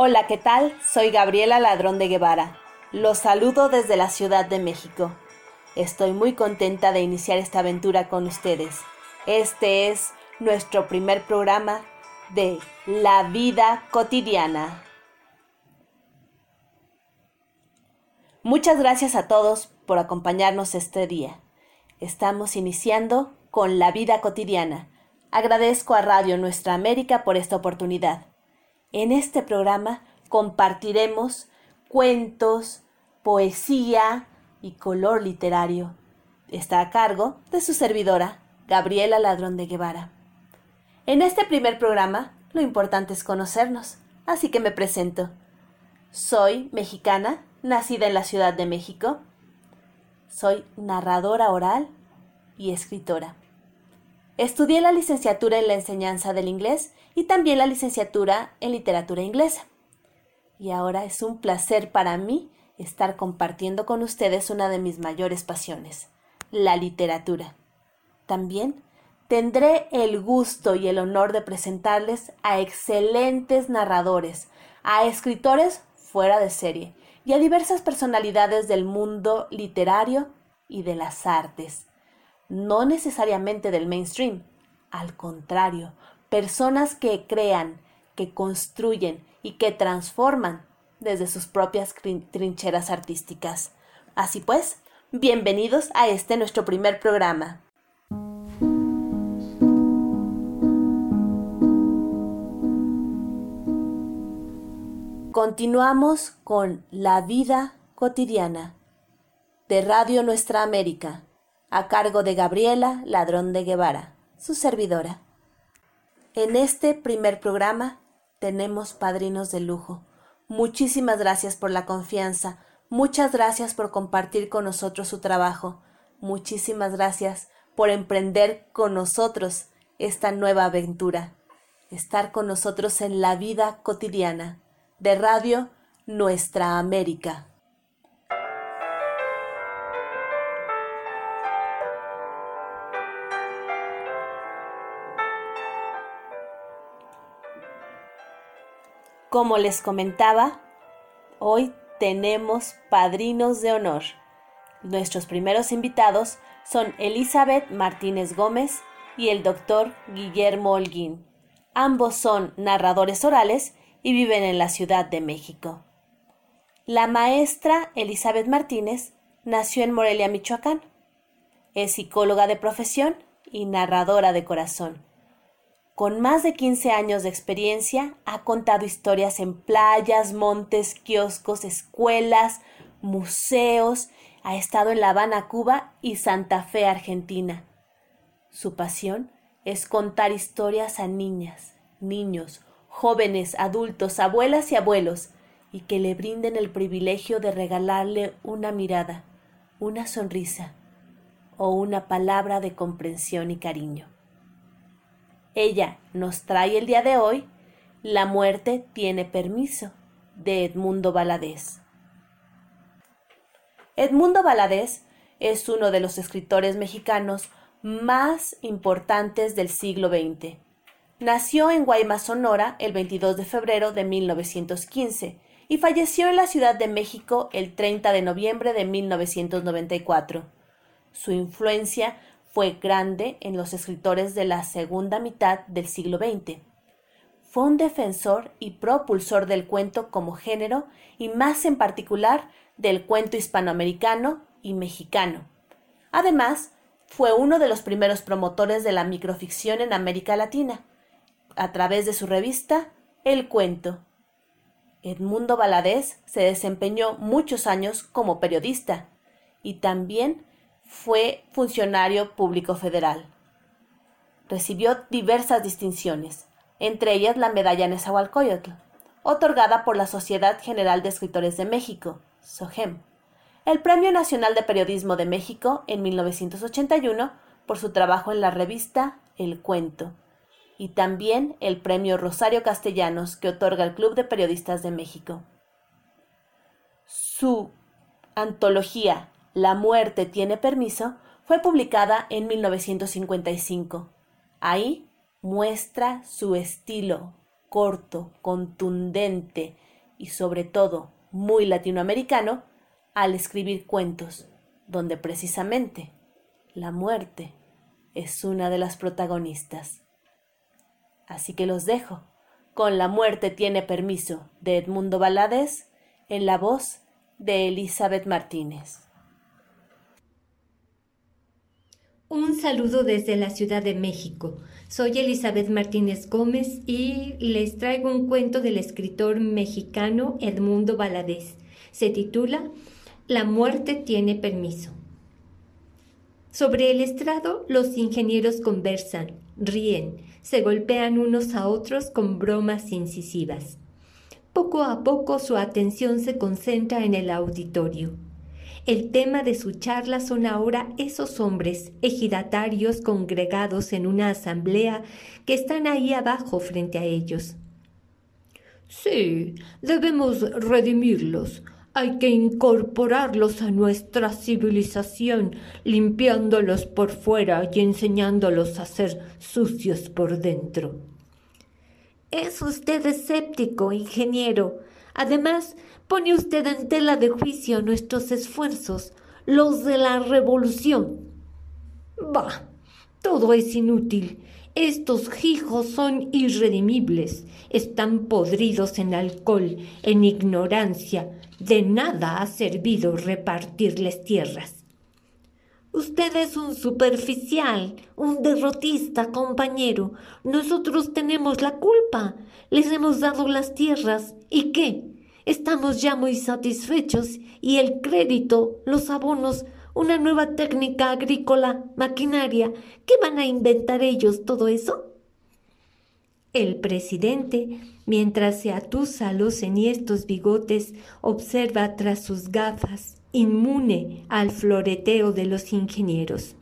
Hola, ¿qué tal? Soy Gabriela Ladrón de Guevara. Los saludo desde la Ciudad de México. Estoy muy contenta de iniciar esta aventura con ustedes. Este es nuestro primer programa de La vida cotidiana. Muchas gracias a todos por acompañarnos este día. Estamos iniciando con La vida cotidiana. Agradezco a Radio Nuestra América por esta oportunidad. En este programa compartiremos cuentos, poesía y color literario. Está a cargo de su servidora, Gabriela Ladrón de Guevara. En este primer programa, lo importante es conocernos, así que me presento. Soy mexicana, nacida en la Ciudad de México. Soy narradora oral y escritora. Estudié la licenciatura en la enseñanza del inglés y también la licenciatura en literatura inglesa. Y ahora es un placer para mí estar compartiendo con ustedes una de mis mayores pasiones, la literatura. También tendré el gusto y el honor de presentarles a excelentes narradores, a escritores fuera de serie y a diversas personalidades del mundo literario y de las artes no necesariamente del mainstream, al contrario, personas que crean, que construyen y que transforman desde sus propias trincheras artísticas. Así pues, bienvenidos a este nuestro primer programa. Continuamos con La vida cotidiana de Radio Nuestra América a cargo de Gabriela Ladrón de Guevara, su servidora. En este primer programa tenemos padrinos de lujo. Muchísimas gracias por la confianza, muchas gracias por compartir con nosotros su trabajo, muchísimas gracias por emprender con nosotros esta nueva aventura, estar con nosotros en la vida cotidiana de Radio Nuestra América. Como les comentaba, hoy tenemos padrinos de honor. Nuestros primeros invitados son Elizabeth Martínez Gómez y el doctor Guillermo Holguín. Ambos son narradores orales y viven en la Ciudad de México. La maestra Elizabeth Martínez nació en Morelia, Michoacán. Es psicóloga de profesión y narradora de corazón. Con más de 15 años de experiencia, ha contado historias en playas, montes, kioscos, escuelas, museos, ha estado en La Habana, Cuba y Santa Fe, Argentina. Su pasión es contar historias a niñas, niños, jóvenes, adultos, abuelas y abuelos, y que le brinden el privilegio de regalarle una mirada, una sonrisa o una palabra de comprensión y cariño. Ella nos trae el día de hoy La muerte tiene permiso de Edmundo Valadez. Edmundo Valadez es uno de los escritores mexicanos más importantes del siglo XX. Nació en Guaymas, Sonora, el 22 de febrero de 1915 y falleció en la Ciudad de México el 30 de noviembre de 1994. Su influencia fue grande en los escritores de la segunda mitad del siglo XX. Fue un defensor y propulsor del cuento como género y más en particular del cuento hispanoamericano y mexicano. Además, fue uno de los primeros promotores de la microficción en América Latina, a través de su revista El Cuento. Edmundo Valadez se desempeñó muchos años como periodista y también fue funcionario público federal. Recibió diversas distinciones, entre ellas la medalla Nezahualcóyotl, otorgada por la Sociedad General de Escritores de México, SOGEM, el Premio Nacional de Periodismo de México en 1981 por su trabajo en la revista El Cuento, y también el Premio Rosario Castellanos que otorga el Club de Periodistas de México. Su antología la muerte tiene permiso fue publicada en 1955. Ahí muestra su estilo corto, contundente, y sobre todo muy latinoamericano al escribir cuentos, donde precisamente la muerte es una de las protagonistas. Así que los dejo con La muerte tiene permiso de Edmundo Valadez en la voz de Elizabeth Martínez. Un saludo desde la Ciudad de México. Soy Elizabeth Martínez Gómez y les traigo un cuento del escritor mexicano Edmundo Valadez. Se titula La muerte tiene permiso. Sobre el estrado los ingenieros conversan, ríen, se golpean unos a otros con bromas incisivas. Poco a poco su atención se concentra en el auditorio. El tema de su charla son ahora esos hombres ejidatarios congregados en una asamblea que están ahí abajo frente a ellos. Sí, debemos redimirlos, hay que incorporarlos a nuestra civilización, limpiándolos por fuera y enseñándolos a ser sucios por dentro. Es usted escéptico, ingeniero. Además, pone usted en tela de juicio nuestros esfuerzos, los de la revolución. Bah, todo es inútil. Estos hijos son irredimibles, están podridos en alcohol, en ignorancia, de nada ha servido repartirles tierras. Usted es un superficial, un derrotista, compañero. Nosotros tenemos la culpa. Les hemos dado las tierras. ¿Y qué? Estamos ya muy satisfechos y el crédito, los abonos, una nueva técnica agrícola, maquinaria. ¿Qué van a inventar ellos todo eso? El presidente, mientras se atusa los enhiestos bigotes, observa tras sus gafas, inmune al floreteo de los ingenieros.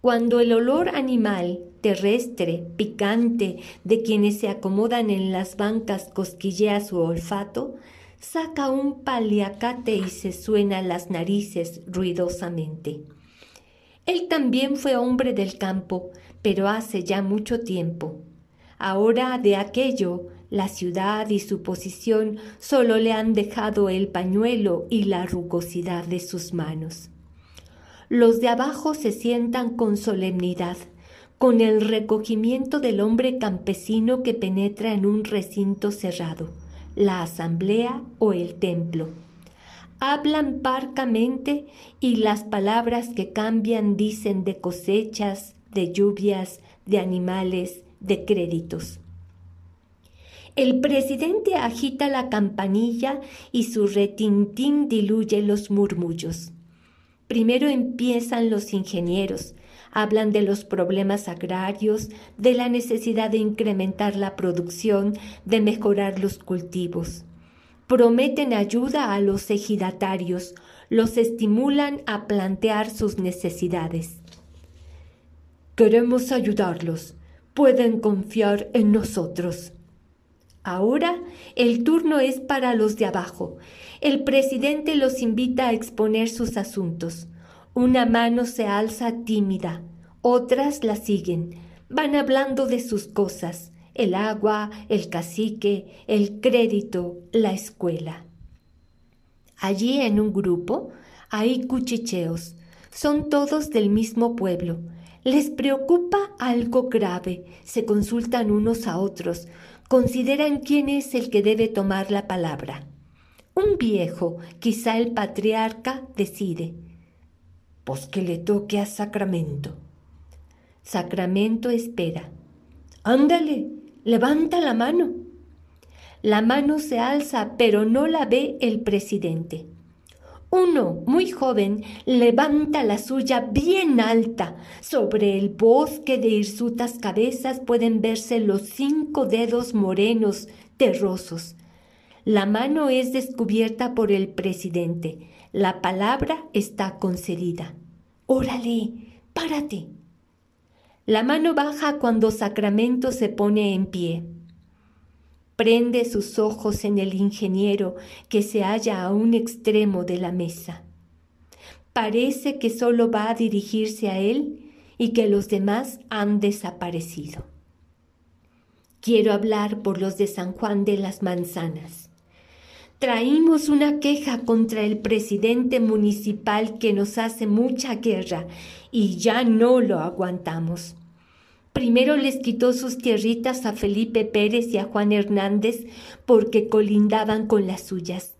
Cuando el olor animal, terrestre, picante, de quienes se acomodan en las bancas cosquillea su olfato, saca un paliacate y se suena las narices ruidosamente. Él también fue hombre del campo, pero hace ya mucho tiempo. Ahora de aquello, la ciudad y su posición solo le han dejado el pañuelo y la rugosidad de sus manos. Los de abajo se sientan con solemnidad, con el recogimiento del hombre campesino que penetra en un recinto cerrado, la asamblea o el templo. Hablan parcamente y las palabras que cambian dicen de cosechas, de lluvias, de animales, de créditos. El presidente agita la campanilla y su retintín diluye los murmullos. Primero empiezan los ingenieros, hablan de los problemas agrarios, de la necesidad de incrementar la producción, de mejorar los cultivos. Prometen ayuda a los ejidatarios, los estimulan a plantear sus necesidades. Queremos ayudarlos, pueden confiar en nosotros. Ahora el turno es para los de abajo. El presidente los invita a exponer sus asuntos. Una mano se alza tímida, otras la siguen. Van hablando de sus cosas, el agua, el cacique, el crédito, la escuela. Allí en un grupo hay cuchicheos. Son todos del mismo pueblo les preocupa algo grave, se consultan unos a otros, consideran quién es el que debe tomar la palabra. Un viejo, quizá el patriarca, decide. Pues que le toque a Sacramento. Sacramento espera. Ándale, levanta la mano. La mano se alza, pero no la ve el presidente. Uno, muy joven, levanta la suya bien alta. Sobre el bosque de hirsutas cabezas pueden verse los cinco dedos morenos, terrosos. La mano es descubierta por el presidente. La palabra está concedida. Órale, párate. La mano baja cuando Sacramento se pone en pie prende sus ojos en el ingeniero que se halla a un extremo de la mesa. Parece que solo va a dirigirse a él y que los demás han desaparecido. Quiero hablar por los de San Juan de las Manzanas. Traímos una queja contra el presidente municipal que nos hace mucha guerra y ya no lo aguantamos. Primero les quitó sus tierritas a Felipe Pérez y a Juan Hernández porque colindaban con las suyas.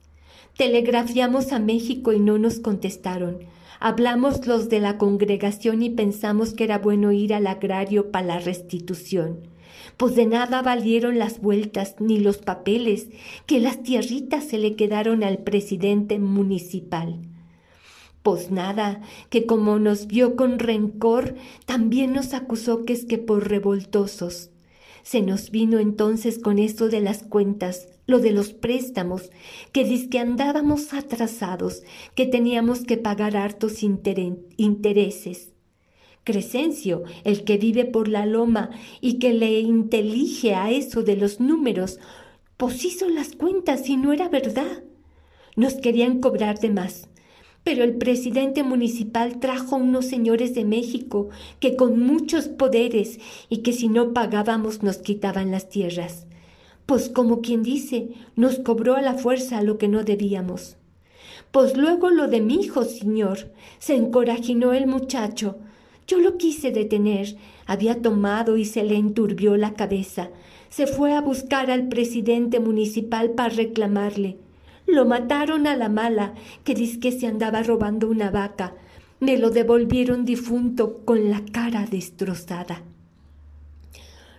Telegrafiamos a México y no nos contestaron. Hablamos los de la congregación y pensamos que era bueno ir al agrario para la restitución. Pues de nada valieron las vueltas ni los papeles, que las tierritas se le quedaron al presidente municipal. Pues nada, que como nos vio con rencor, también nos acusó que es que por revoltosos. Se nos vino entonces con esto de las cuentas, lo de los préstamos, que que andábamos atrasados, que teníamos que pagar hartos intereses. Crescencio, el que vive por la loma y que le intelige a eso de los números, pues hizo las cuentas y no era verdad. Nos querían cobrar de más pero el presidente municipal trajo unos señores de México que con muchos poderes y que si no pagábamos nos quitaban las tierras. Pues como quien dice, nos cobró a la fuerza lo que no debíamos. Pues luego lo de mi hijo, señor, se encorajinó el muchacho. Yo lo quise detener, había tomado y se le enturbió la cabeza. Se fue a buscar al presidente municipal para reclamarle. Lo mataron a la mala, que dice que se andaba robando una vaca. Me lo devolvieron difunto con la cara destrozada.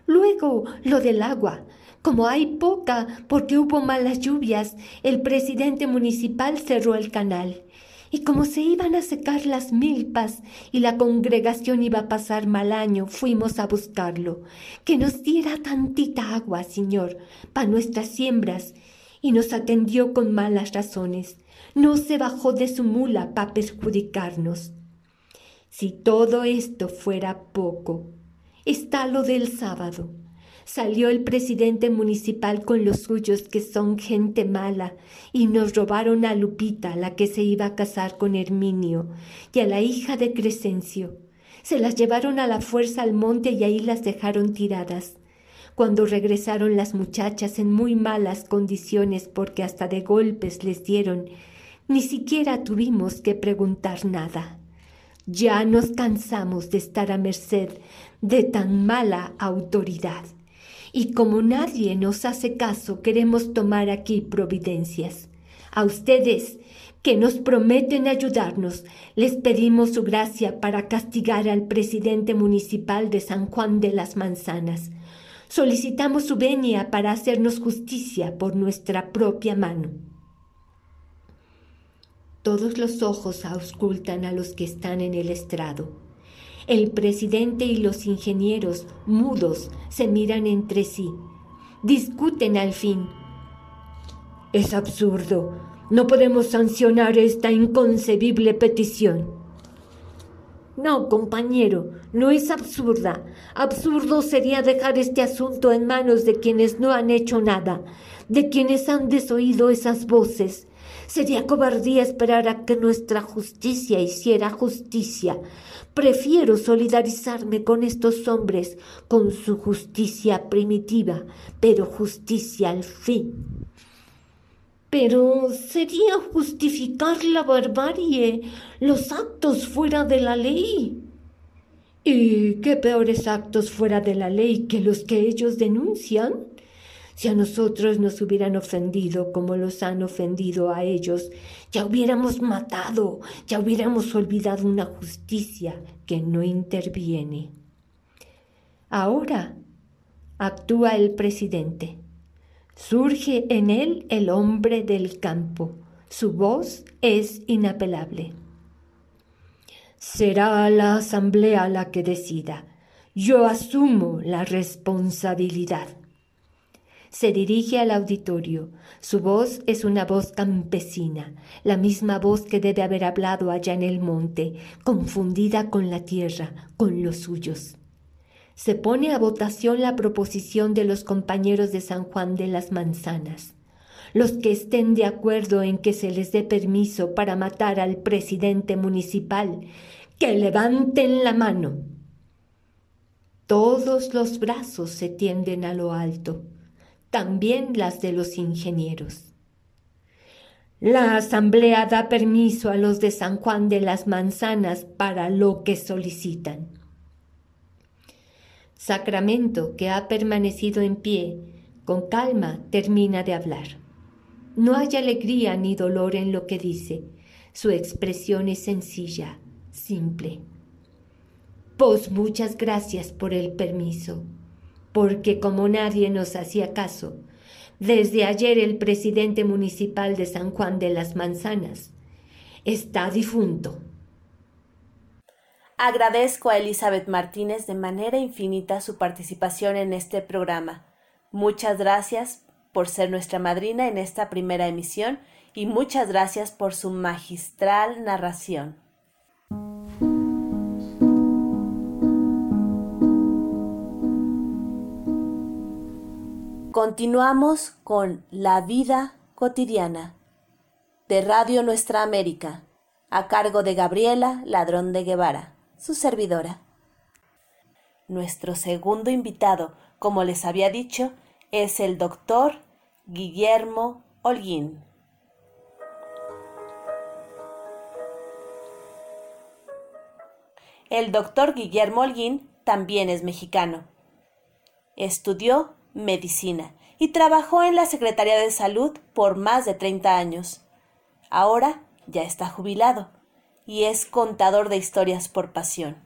Luego, lo del agua. Como hay poca porque hubo malas lluvias, el presidente municipal cerró el canal. Y como se iban a secar las milpas y la congregación iba a pasar mal año, fuimos a buscarlo. Que nos diera tantita agua, señor, para nuestras siembras y nos atendió con malas razones. No se bajó de su mula para perjudicarnos. Si todo esto fuera poco, está lo del sábado. Salió el presidente municipal con los suyos, que son gente mala, y nos robaron a Lupita, la que se iba a casar con Herminio, y a la hija de Crescencio. Se las llevaron a la fuerza al monte y ahí las dejaron tiradas cuando regresaron las muchachas en muy malas condiciones porque hasta de golpes les dieron, ni siquiera tuvimos que preguntar nada. Ya nos cansamos de estar a merced de tan mala autoridad. Y como nadie nos hace caso, queremos tomar aquí providencias. A ustedes, que nos prometen ayudarnos, les pedimos su gracia para castigar al presidente municipal de San Juan de las Manzanas, solicitamos su venia para hacernos justicia por nuestra propia mano. Todos los ojos auscultan a los que están en el estrado. El presidente y los ingenieros, mudos, se miran entre sí. Discuten al fin. Es absurdo. No podemos sancionar esta inconcebible petición. No, compañero, no es absurda. Absurdo sería dejar este asunto en manos de quienes no han hecho nada, de quienes han desoído esas voces. Sería cobardía esperar a que nuestra justicia hiciera justicia. Prefiero solidarizarme con estos hombres, con su justicia primitiva, pero justicia al fin. Pero sería justificar la barbarie, los actos fuera de la ley. ¿Y qué peores actos fuera de la ley que los que ellos denuncian? Si a nosotros nos hubieran ofendido como los han ofendido a ellos, ya hubiéramos matado, ya hubiéramos olvidado una justicia que no interviene. Ahora actúa el presidente. Surge en él el hombre del campo. Su voz es inapelable. Será la asamblea la que decida. Yo asumo la responsabilidad. Se dirige al auditorio. Su voz es una voz campesina, la misma voz que debe haber hablado allá en el monte, confundida con la tierra, con los suyos se pone a votación la proposición de los compañeros de San Juan de las Manzanas. Los que estén de acuerdo en que se les dé permiso para matar al presidente municipal, que levanten la mano. Todos los brazos se tienden a lo alto, también las de los ingenieros. La asamblea da permiso a los de San Juan de las Manzanas para lo que solicitan. Sacramento, que ha permanecido en pie, con calma termina de hablar. No hay alegría ni dolor en lo que dice. Su expresión es sencilla, simple. Pues muchas gracias por el permiso, porque como nadie nos hacía caso, desde ayer el presidente municipal de San Juan de las Manzanas está difunto. Agradezco a Elizabeth Martínez de manera infinita su participación en este programa. Muchas gracias por ser nuestra madrina en esta primera emisión y muchas gracias por su magistral narración. Continuamos con La vida cotidiana de Radio Nuestra América, a cargo de Gabriela Ladrón de Guevara, su servidora. Nuestro segundo invitado, como les había dicho, es el doctor Guillermo Holguín. El doctor Guillermo Holguín también es mexicano. Estudió medicina y trabajó en la Secretaría de Salud por más de 30 años. Ahora ya está jubilado y es contador de historias por pasión.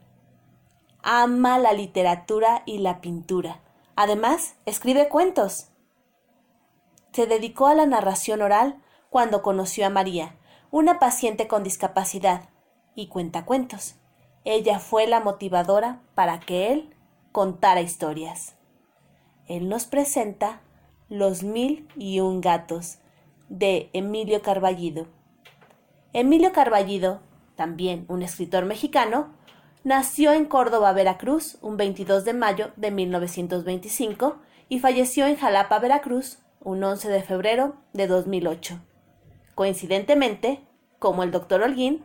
Ama la literatura y la pintura. Además, escribe cuentos se dedicó a la narración oral cuando conoció a María, una paciente con discapacidad, y cuenta cuentos. Ella fue la motivadora para que él contara historias. Él nos presenta Los mil y un gatos de Emilio Carballido. Emilio Carballido, también un escritor mexicano, nació en Córdoba, Veracruz, un 22 de mayo de 1925 y falleció en Jalapa, Veracruz, un 11 de febrero de 2008. Coincidentemente, como el doctor Holguín,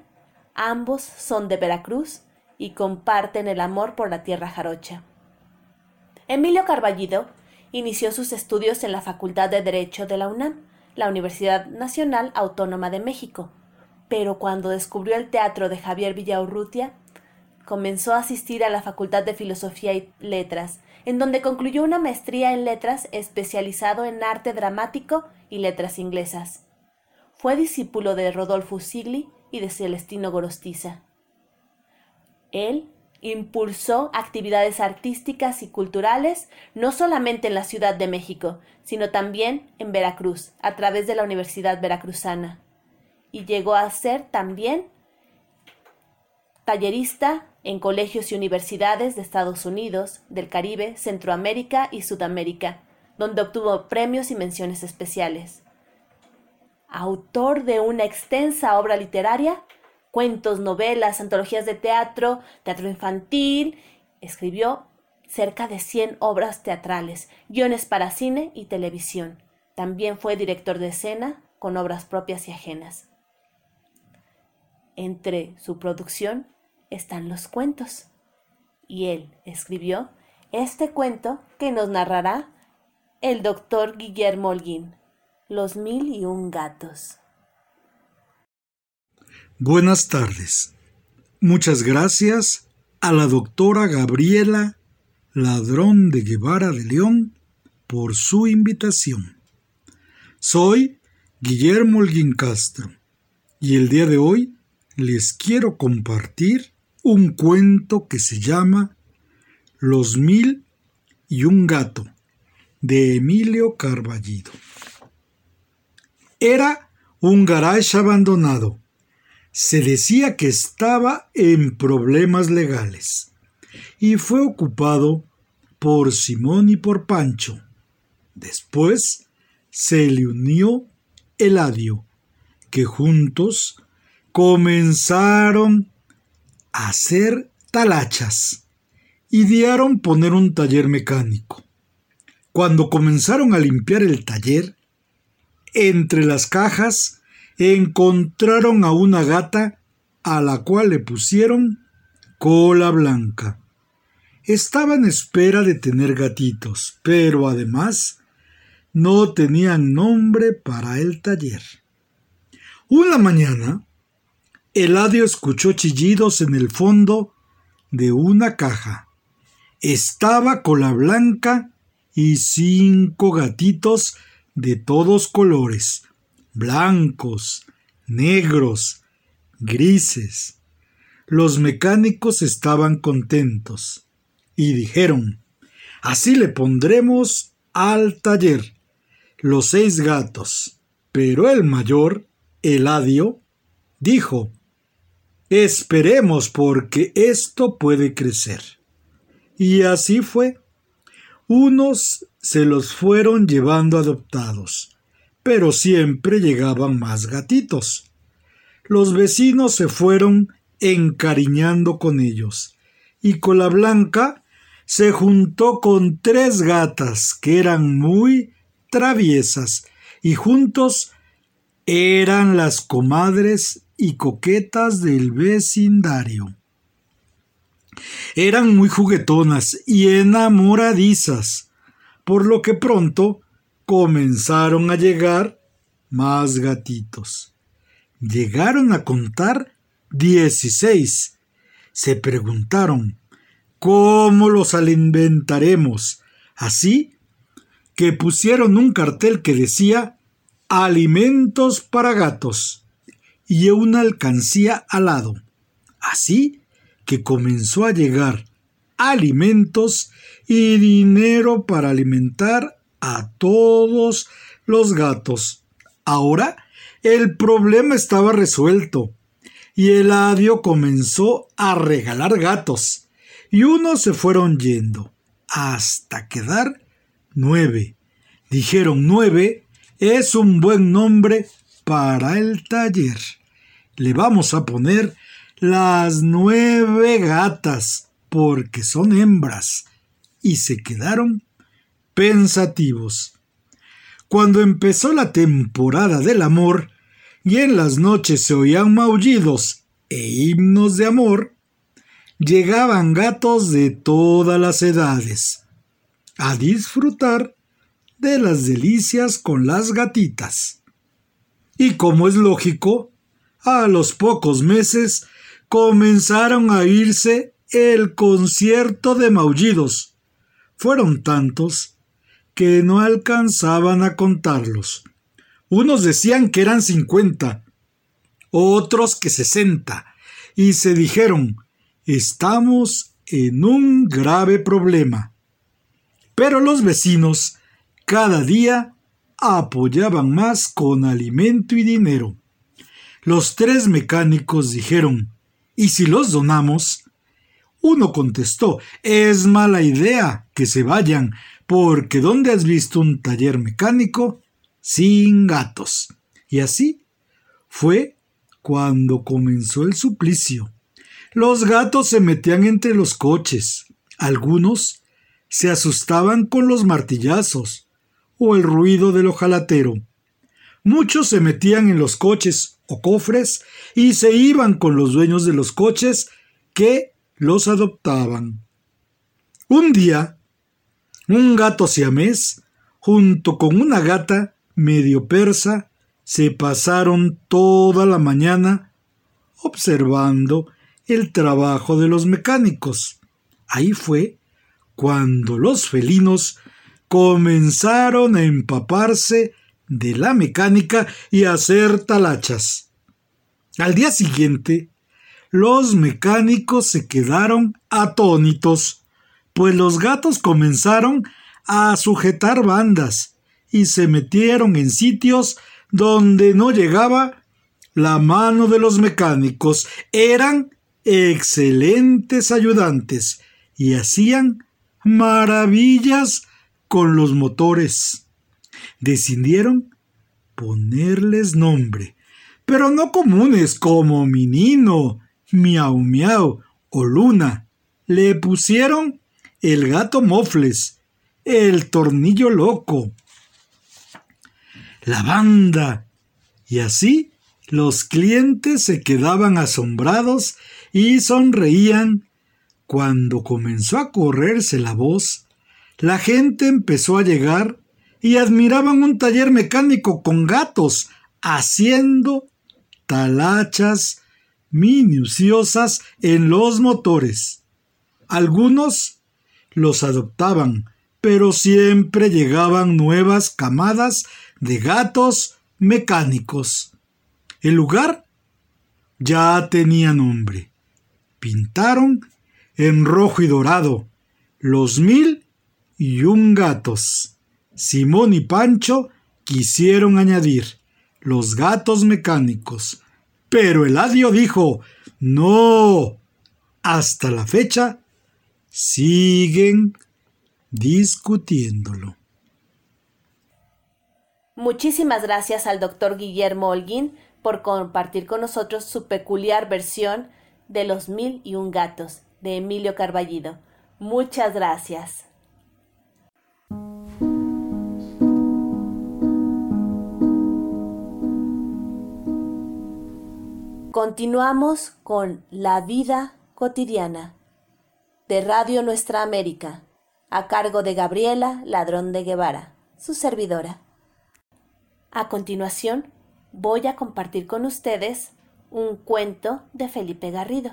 ambos son de Veracruz y comparten el amor por la tierra jarocha. Emilio Carballido inició sus estudios en la Facultad de Derecho de la UNAM, la Universidad Nacional Autónoma de México, pero cuando descubrió el teatro de Javier Villaurrutia, comenzó a asistir a la Facultad de Filosofía y Letras en donde concluyó una maestría en letras especializado en arte dramático y letras inglesas. Fue discípulo de Rodolfo Sigli y de Celestino Gorostiza. Él impulsó actividades artísticas y culturales no solamente en la Ciudad de México, sino también en Veracruz, a través de la Universidad Veracruzana, y llegó a ser también tallerista en colegios y universidades de Estados Unidos, del Caribe, Centroamérica y Sudamérica, donde obtuvo premios y menciones especiales. Autor de una extensa obra literaria, cuentos, novelas, antologías de teatro, teatro infantil, escribió cerca de 100 obras teatrales, guiones para cine y televisión. También fue director de escena con obras propias y ajenas. Entre su producción están los cuentos. Y él escribió este cuento que nos narrará el doctor Guillermo Holguín, Los mil y un gatos. Buenas tardes. Muchas gracias a la doctora Gabriela Ladrón de Guevara de León por su invitación. Soy Guillermo Holguín Castro y el día de hoy les quiero compartir un cuento que se llama Los mil y un gato de Emilio Carballido. Era un garage abandonado. Se decía que estaba en problemas legales y fue ocupado por Simón y por Pancho. Después se le unió Eladio, que juntos comenzaron hacer talachas. Idearon poner un taller mecánico. Cuando comenzaron a limpiar el taller, entre las cajas encontraron a una gata a la cual le pusieron cola blanca. Estaba en espera de tener gatitos, pero además no tenían nombre para el taller. Una mañana, Eladio escuchó chillidos en el fondo de una caja. Estaba cola blanca y cinco gatitos de todos colores, blancos, negros, grises. Los mecánicos estaban contentos y dijeron, así le pondremos al taller los seis gatos. Pero el mayor, Eladio, dijo, esperemos porque esto puede crecer. Y así fue. Unos se los fueron llevando adoptados, pero siempre llegaban más gatitos. Los vecinos se fueron encariñando con ellos, y con la blanca se juntó con tres gatas que eran muy traviesas, y juntos eran las comadres y coquetas del vecindario. Eran muy juguetonas y enamoradizas, por lo que pronto comenzaron a llegar más gatitos. Llegaron a contar dieciséis. Se preguntaron cómo los alimentaremos. Así que pusieron un cartel que decía alimentos para gatos y una alcancía al lado. Así que comenzó a llegar alimentos y dinero para alimentar a todos los gatos. Ahora el problema estaba resuelto y Eladio comenzó a regalar gatos y unos se fueron yendo hasta quedar nueve. Dijeron nueve es un buen nombre para el taller. Le vamos a poner las nueve gatas porque son hembras. Y se quedaron pensativos. Cuando empezó la temporada del amor y en las noches se oían maullidos e himnos de amor, llegaban gatos de todas las edades a disfrutar de las delicias con las gatitas. Y como es lógico, a los pocos meses comenzaron a irse el concierto de maullidos. Fueron tantos que no alcanzaban a contarlos. Unos decían que eran cincuenta, otros que sesenta, y se dijeron, estamos en un grave problema. Pero los vecinos cada día apoyaban más con alimento y dinero. Los tres mecánicos dijeron, ¿y si los donamos? Uno contestó, es mala idea que se vayan, porque ¿dónde has visto un taller mecánico sin gatos? Y así fue cuando comenzó el suplicio. Los gatos se metían entre los coches. Algunos se asustaban con los martillazos o el ruido del ojalatero. Muchos se metían en los coches o cofres y se iban con los dueños de los coches que los adoptaban. Un día, un gato siamés, junto con una gata medio persa, se pasaron toda la mañana observando el trabajo de los mecánicos. Ahí fue cuando los felinos comenzaron a empaparse de la mecánica y a hacer talachas. Al día siguiente, los mecánicos se quedaron atónitos, pues los gatos comenzaron a sujetar bandas y se metieron en sitios donde no llegaba la mano de los mecánicos. Eran excelentes ayudantes y hacían maravillas con los motores. Decidieron ponerles nombre, pero no comunes como Minino, Miau Miau o Luna. Le pusieron el gato Mofles, el tornillo loco, la banda. Y así los clientes se quedaban asombrados y sonreían cuando comenzó a correrse la voz, la gente empezó a llegar y admiraban un taller mecánico con gatos haciendo talachas minuciosas en los motores. Algunos los adoptaban, pero siempre llegaban nuevas camadas de gatos mecánicos. El lugar ya tenía nombre. Pintaron en rojo y dorado los mil y un gatos. Simón y Pancho quisieron añadir los gatos mecánicos, pero Eladio dijo no. Hasta la fecha siguen discutiéndolo. Muchísimas gracias al doctor Guillermo Holguín por compartir con nosotros su peculiar versión de Los Mil y Un Gatos de Emilio Carballido. Muchas gracias. Continuamos con La vida cotidiana de Radio Nuestra América, a cargo de Gabriela Ladrón de Guevara, su servidora. A continuación, voy a compartir con ustedes un cuento de Felipe Garrido.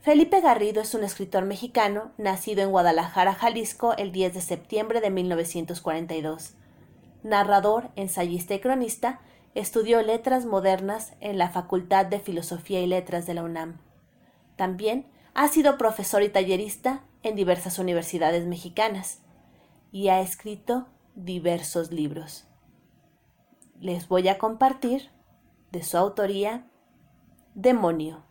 Felipe Garrido es un escritor mexicano nacido en Guadalajara, Jalisco, el 10 de septiembre de 1942. Narrador, ensayista y cronista, estudió letras modernas en la Facultad de Filosofía y Letras de la UNAM. También ha sido profesor y tallerista en diversas universidades mexicanas y ha escrito diversos libros. Les voy a compartir, de su autoría, Demonio.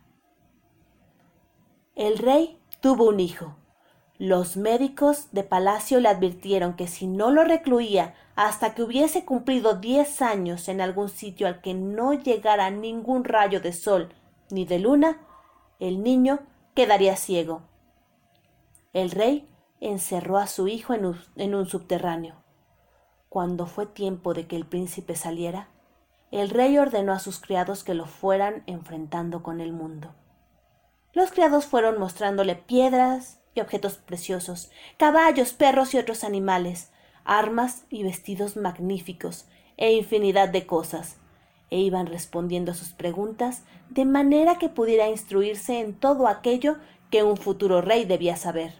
El rey tuvo un hijo. Los médicos de palacio le advirtieron que si no lo recluía hasta que hubiese cumplido diez años en algún sitio al que no llegara ningún rayo de sol ni de luna, el niño quedaría ciego. El rey encerró a su hijo en un, en un subterráneo. Cuando fue tiempo de que el príncipe saliera, el rey ordenó a sus criados que lo fueran enfrentando con el mundo. Los criados fueron mostrándole piedras y objetos preciosos, caballos, perros y otros animales, armas y vestidos magníficos, e infinidad de cosas, e iban respondiendo a sus preguntas de manera que pudiera instruirse en todo aquello que un futuro rey debía saber.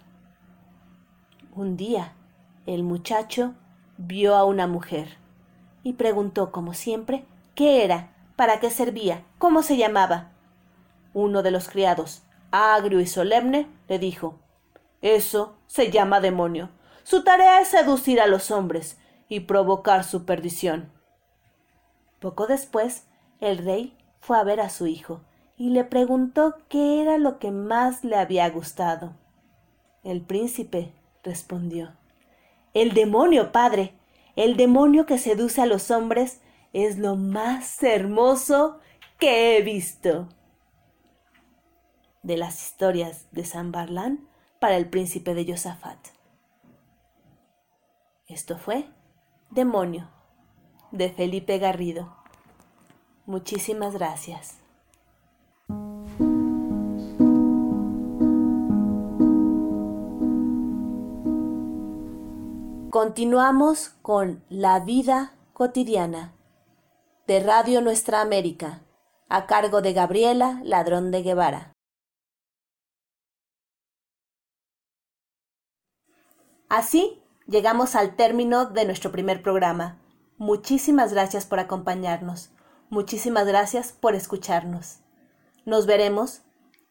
Un día, el muchacho vio a una mujer y preguntó, como siempre, qué era, para qué servía, cómo se llamaba. Uno de los criados, agrio y solemne, le dijo Eso se llama demonio. Su tarea es seducir a los hombres y provocar su perdición. Poco después, el rey fue a ver a su hijo y le preguntó qué era lo que más le había gustado. El príncipe respondió El demonio, padre. El demonio que seduce a los hombres es lo más hermoso que he visto de las historias de San Barlán para el príncipe de Josafat. Esto fue Demonio, de Felipe Garrido. Muchísimas gracias. Continuamos con La vida cotidiana de Radio Nuestra América, a cargo de Gabriela Ladrón de Guevara. Así llegamos al término de nuestro primer programa. Muchísimas gracias por acompañarnos. Muchísimas gracias por escucharnos. Nos veremos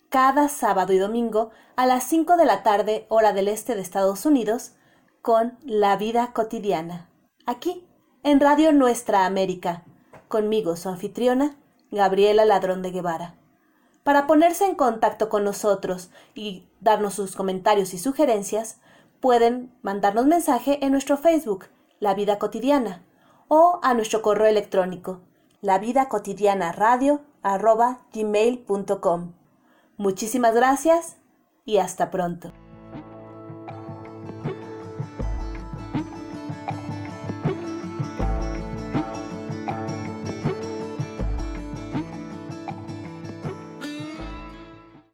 cada sábado y domingo a las 5 de la tarde hora del este de Estados Unidos con La Vida Cotidiana, aquí en Radio Nuestra América, conmigo su anfitriona, Gabriela Ladrón de Guevara. Para ponerse en contacto con nosotros y darnos sus comentarios y sugerencias, pueden mandarnos mensaje en nuestro Facebook, La Vida Cotidiana, o a nuestro correo electrónico, la vida cotidiana radio Muchísimas gracias y hasta pronto.